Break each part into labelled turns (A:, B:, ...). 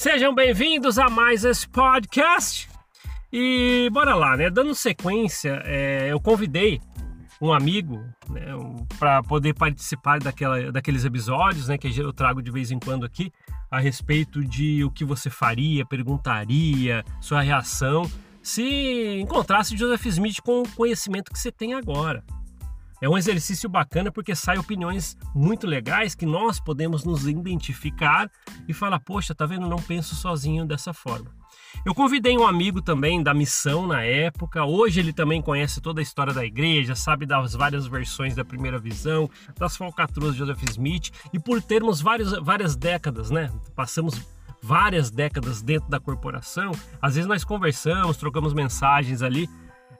A: Sejam bem-vindos a mais esse podcast. E bora lá, né? Dando sequência, é, eu convidei um amigo né, um, para poder participar daquela, daqueles episódios né, que eu trago de vez em quando aqui a respeito de o que você faria, perguntaria, sua reação se encontrasse Joseph Smith com o conhecimento que você tem agora. É um exercício bacana porque sai opiniões muito legais que nós podemos nos identificar e falar: poxa, tá vendo? Não penso sozinho dessa forma. Eu convidei um amigo também da missão na época. Hoje ele também conhece toda a história da igreja, sabe das várias versões da primeira visão, das falcatruas de Joseph Smith. E por termos várias, várias décadas, né? Passamos várias décadas dentro da corporação, às vezes nós conversamos, trocamos mensagens ali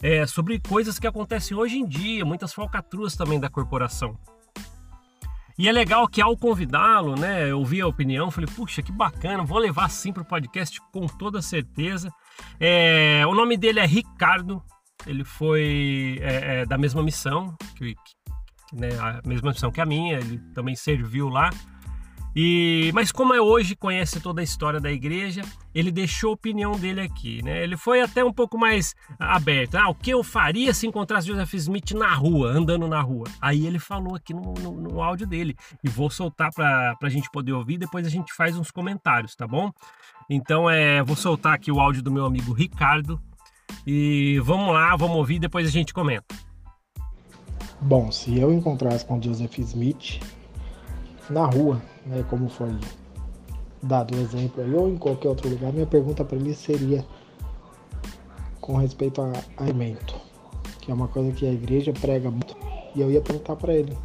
A: é, sobre coisas que acontecem hoje em dia, muitas falcatruas também da corporação. E é legal que ao convidá-lo, né, eu vi a opinião, falei, puxa, que bacana, vou levar sim para o podcast com toda certeza. É, o nome dele é Ricardo, ele foi é, é, da mesma missão, que, que, né, a mesma missão que a minha, ele também serviu lá. E, mas como é hoje conhece toda a história da igreja, ele deixou a opinião dele aqui, né? Ele foi até um pouco mais aberto. Ah, o que eu faria se encontrasse Joseph Smith na rua, andando na rua? Aí ele falou aqui no, no, no áudio dele. E vou soltar para a gente poder ouvir, depois a gente faz uns comentários, tá bom? Então é, vou soltar aqui o áudio do meu amigo Ricardo. E vamos lá, vamos ouvir, depois a gente comenta.
B: Bom, se eu encontrasse com Joseph Smith na rua, né, como foi dado o exemplo aí, ou em qualquer outro lugar, minha pergunta para ele seria com respeito a alimento, que é uma coisa que a igreja prega muito, e eu ia perguntar para ele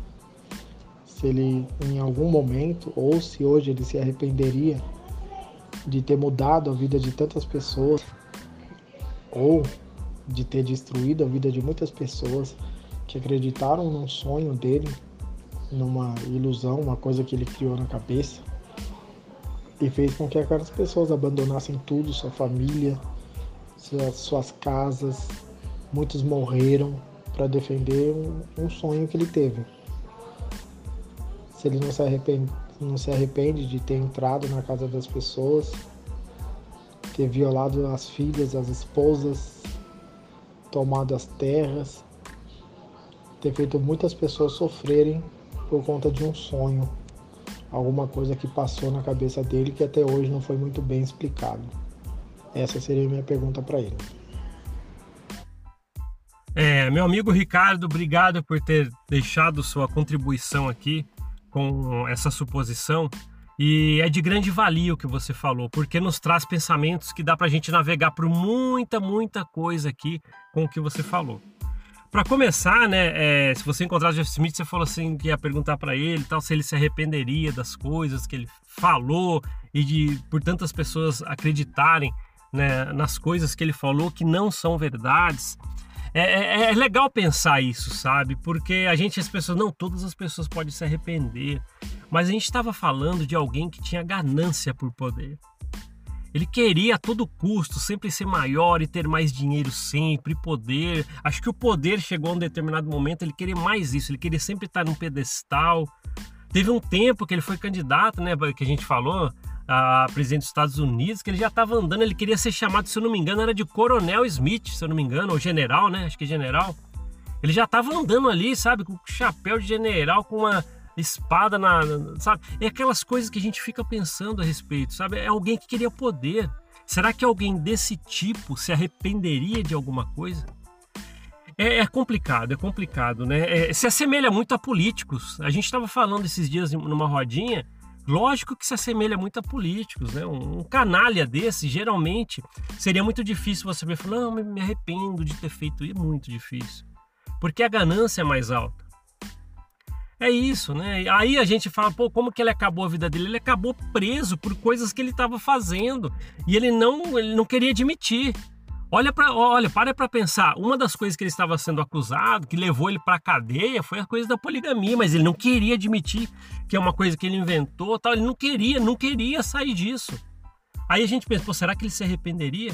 B: se ele em algum momento ou se hoje ele se arrependeria de ter mudado a vida de tantas pessoas ou de ter destruído a vida de muitas pessoas que acreditaram num sonho dele numa ilusão, uma coisa que ele criou na cabeça e fez com que aquelas pessoas abandonassem tudo, sua família, suas, suas casas. Muitos morreram para defender um, um, sonho que ele teve. Se ele não se, arrepende, não se arrepende de ter entrado na casa das pessoas, ter violado as filhas, as esposas, tomado as terras, ter feito muitas pessoas sofrerem por conta de um sonho, alguma coisa que passou na cabeça dele que até hoje não foi muito bem explicado. Essa seria a minha pergunta para ele.
A: É, meu amigo Ricardo, obrigado por ter deixado sua contribuição aqui com essa suposição. E é de grande valia o que você falou, porque nos traz pensamentos que dá para a gente navegar por muita, muita coisa aqui com o que você falou. Para começar, né, é, se você encontrar o Jeff Smith, você falou assim que ia perguntar para ele, tal, se ele se arrependeria das coisas que ele falou e de por tantas pessoas acreditarem né, nas coisas que ele falou que não são verdades. É, é, é, legal pensar isso, sabe? Porque a gente, as pessoas, não, todas as pessoas podem se arrepender, mas a gente estava falando de alguém que tinha ganância por poder. Ele queria a todo custo sempre ser maior e ter mais dinheiro sempre, poder. Acho que o poder chegou a um determinado momento, ele queria mais isso, ele queria sempre estar num pedestal. Teve um tempo que ele foi candidato, né, que a gente falou, a presidente dos Estados Unidos, que ele já estava andando, ele queria ser chamado, se eu não me engano, era de Coronel Smith, se eu não me engano, ou general, né? Acho que é general. Ele já estava andando ali, sabe, com chapéu de general, com uma espada na, sabe? É aquelas coisas que a gente fica pensando a respeito, sabe? É alguém que queria poder. Será que alguém desse tipo se arrependeria de alguma coisa? É, é complicado, é complicado, né? É, se assemelha muito a políticos. A gente estava falando esses dias numa rodinha. Lógico que se assemelha muito a políticos, né? Um, um canalha desse, geralmente, seria muito difícil você ver falar, não, me arrependo de ter feito isso. É muito difícil. Porque a ganância é mais alta. É isso, né? Aí a gente fala, pô, como que ele acabou a vida dele? Ele acabou preso por coisas que ele estava fazendo e ele não, ele não queria admitir. Olha para, olha, para para pensar. Uma das coisas que ele estava sendo acusado, que levou ele para a cadeia, foi a coisa da poligamia, mas ele não queria admitir que é uma coisa que ele inventou, tal. Ele não queria, não queria sair disso. Aí a gente pensa, pô, será que ele se arrependeria?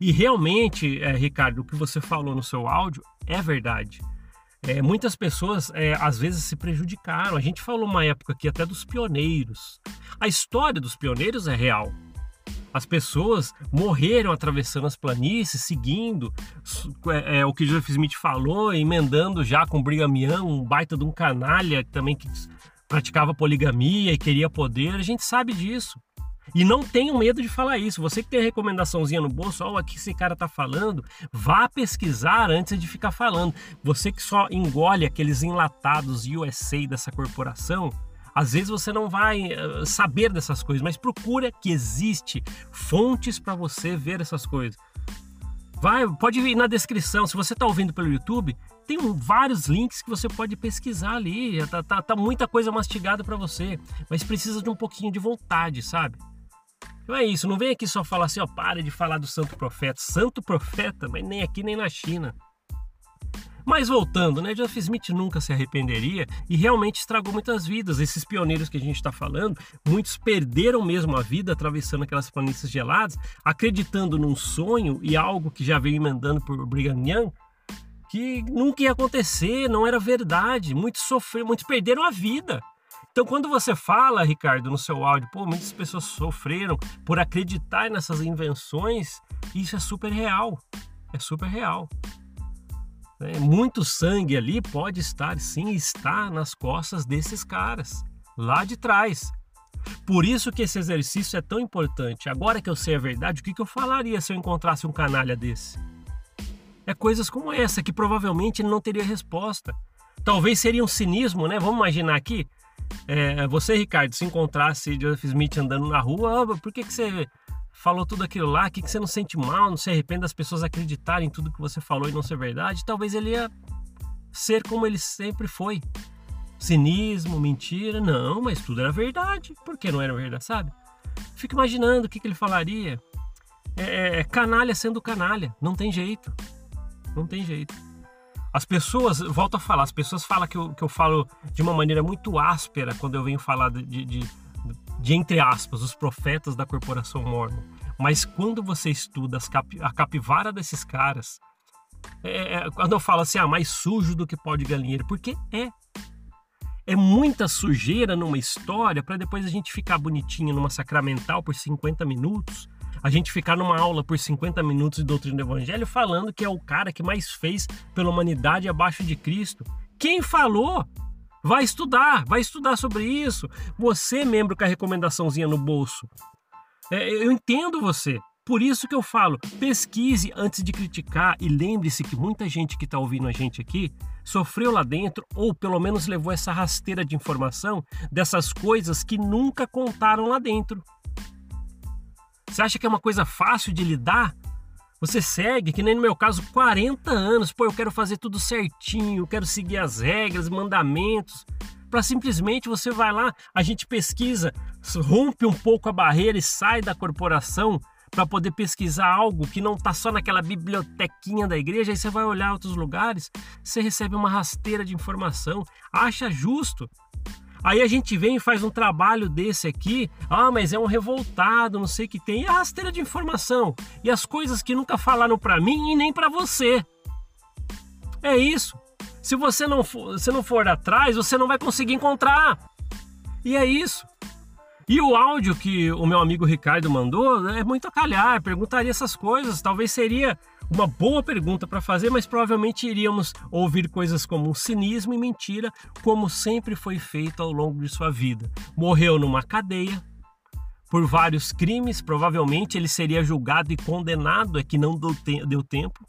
A: E realmente, é, Ricardo, o que você falou no seu áudio é verdade. É, muitas pessoas é, às vezes se prejudicaram. A gente falou uma época aqui até dos pioneiros. A história dos pioneiros é real. As pessoas morreram atravessando as planícies, seguindo é, é, o que Joseph Smith falou, emendando já com Brigamian, um baita de um canalha também que praticava poligamia e queria poder. A gente sabe disso. E não tenham medo de falar isso. Você que tem a recomendaçãozinha no bolso, ó, oh, aqui esse cara tá falando, vá pesquisar antes de ficar falando. Você que só engole aqueles enlatados USA dessa corporação, às vezes você não vai uh, saber dessas coisas, mas procura que existe fontes para você ver essas coisas. Vai, pode ir na descrição. Se você está ouvindo pelo YouTube, tem vários links que você pode pesquisar ali. Tá, tá, tá muita coisa mastigada para você, mas precisa de um pouquinho de vontade, sabe? Não é isso, não vem aqui só falar assim, ó, para de falar do santo profeta. Santo profeta, mas nem aqui nem na China. Mas voltando, né? Joseph Smith nunca se arrependeria e realmente estragou muitas vidas. Esses pioneiros que a gente está falando, muitos perderam mesmo a vida atravessando aquelas planícies geladas, acreditando num sonho e algo que já veio emendando por Brigham Young, que nunca ia acontecer, não era verdade. Muitos sofreram, muitos perderam a vida. Então, quando você fala, Ricardo, no seu áudio, pô, muitas pessoas sofreram por acreditar nessas invenções, isso é super real. É super real. É, muito sangue ali pode estar, sim, está nas costas desses caras, lá de trás. Por isso que esse exercício é tão importante. Agora que eu sei a verdade, o que, que eu falaria se eu encontrasse um canalha desse? É coisas como essa, que provavelmente ele não teria resposta. Talvez seria um cinismo, né? Vamos imaginar aqui. É, você, Ricardo, se encontrasse Joseph Smith andando na rua, oh, por que, que você falou tudo aquilo lá? Que, que você não sente mal, não se arrepende das pessoas acreditarem em tudo que você falou e não ser verdade? Talvez ele ia ser como ele sempre foi. Cinismo, mentira, não, mas tudo era verdade. Por que não era verdade, sabe? Fico imaginando o que, que ele falaria. É, é, é canalha sendo canalha, não tem jeito. Não tem jeito. As pessoas, volto a falar, as pessoas falam que eu, que eu falo de uma maneira muito áspera quando eu venho falar de, de, de, de entre aspas, os profetas da corporação Mormon. Mas quando você estuda cap, a capivara desses caras, é, é, quando eu falo assim, ah, mais sujo do que pó de galinheiro, porque é. É muita sujeira numa história para depois a gente ficar bonitinho numa sacramental por 50 minutos a gente ficar numa aula por 50 minutos de doutrina do evangelho falando que é o cara que mais fez pela humanidade abaixo de Cristo. Quem falou? Vai estudar, vai estudar sobre isso. Você, membro com a recomendaçãozinha no bolso. É, eu entendo você. Por isso que eu falo, pesquise antes de criticar e lembre-se que muita gente que está ouvindo a gente aqui sofreu lá dentro ou pelo menos levou essa rasteira de informação dessas coisas que nunca contaram lá dentro. Você acha que é uma coisa fácil de lidar? Você segue, que nem no meu caso, 40 anos. Pô, eu quero fazer tudo certinho, quero seguir as regras, mandamentos. Para simplesmente você vai lá, a gente pesquisa, rompe um pouco a barreira e sai da corporação para poder pesquisar algo que não está só naquela bibliotequinha da igreja, aí você vai olhar outros lugares, você recebe uma rasteira de informação, acha justo. Aí a gente vem e faz um trabalho desse aqui, ah, mas é um revoltado, não sei o que tem, e a rasteira de informação, e as coisas que nunca falaram para mim e nem para você. É isso. Se você não for, se não for atrás, você não vai conseguir encontrar. E é isso. E o áudio que o meu amigo Ricardo mandou é muito a calhar, perguntaria essas coisas. Talvez seria uma boa pergunta para fazer, mas provavelmente iríamos ouvir coisas como cinismo e mentira, como sempre foi feito ao longo de sua vida. Morreu numa cadeia por vários crimes, provavelmente ele seria julgado e condenado, é que não deu, te deu tempo.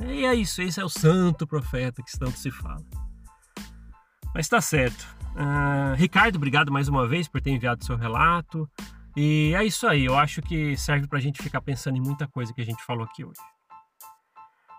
A: E é isso, esse é o santo profeta que tanto se fala. Mas tá certo. Uh, Ricardo, obrigado mais uma vez por ter enviado seu relato. E é isso aí, eu acho que serve para a gente ficar pensando em muita coisa que a gente falou aqui hoje.